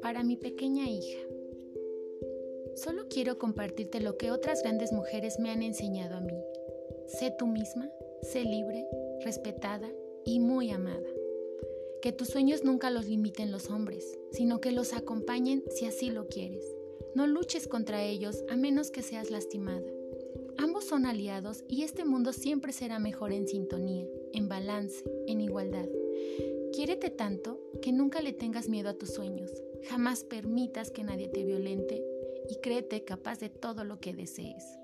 Para mi pequeña hija, solo quiero compartirte lo que otras grandes mujeres me han enseñado a mí. Sé tú misma, sé libre, respetada y muy amada. Que tus sueños nunca los limiten los hombres, sino que los acompañen si así lo quieres. No luches contra ellos a menos que seas lastimada. Ambos son aliados y este mundo siempre será mejor en sintonía, en balance, en igualdad. Quiérete tanto que nunca le tengas miedo a tus sueños. Jamás permitas que nadie te violente y créete capaz de todo lo que desees.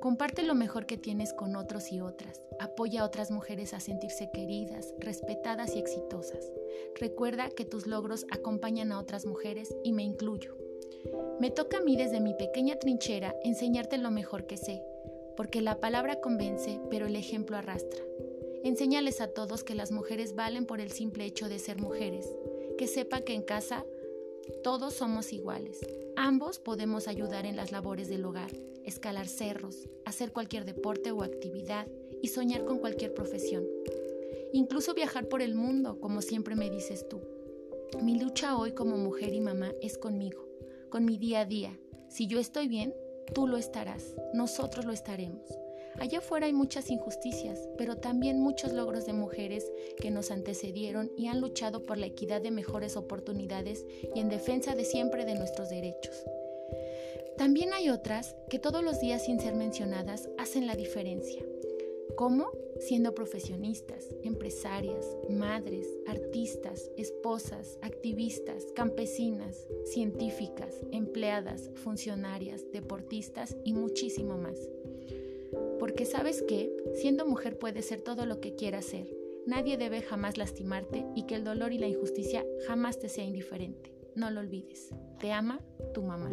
Comparte lo mejor que tienes con otros y otras. Apoya a otras mujeres a sentirse queridas, respetadas y exitosas. Recuerda que tus logros acompañan a otras mujeres y me incluyo. Me toca a mí desde mi pequeña trinchera enseñarte lo mejor que sé, porque la palabra convence, pero el ejemplo arrastra. Enséñales a todos que las mujeres valen por el simple hecho de ser mujeres, que sepa que en casa todos somos iguales. Ambos podemos ayudar en las labores del hogar, escalar cerros, hacer cualquier deporte o actividad y soñar con cualquier profesión. Incluso viajar por el mundo, como siempre me dices tú. Mi lucha hoy como mujer y mamá es conmigo, con mi día a día. Si yo estoy bien, tú lo estarás, nosotros lo estaremos. Allá afuera hay muchas injusticias, pero también muchos logros de mujeres que nos antecedieron y han luchado por la equidad de mejores oportunidades y en defensa de siempre de nuestros derechos. También hay otras que todos los días sin ser mencionadas hacen la diferencia. ¿Cómo? Siendo profesionistas, empresarias, madres, artistas, esposas, activistas, campesinas, científicas, empleadas, funcionarias, deportistas y muchísimo más. Porque sabes que, siendo mujer puedes ser todo lo que quieras ser. Nadie debe jamás lastimarte y que el dolor y la injusticia jamás te sea indiferente. No lo olvides. Te ama tu mamá.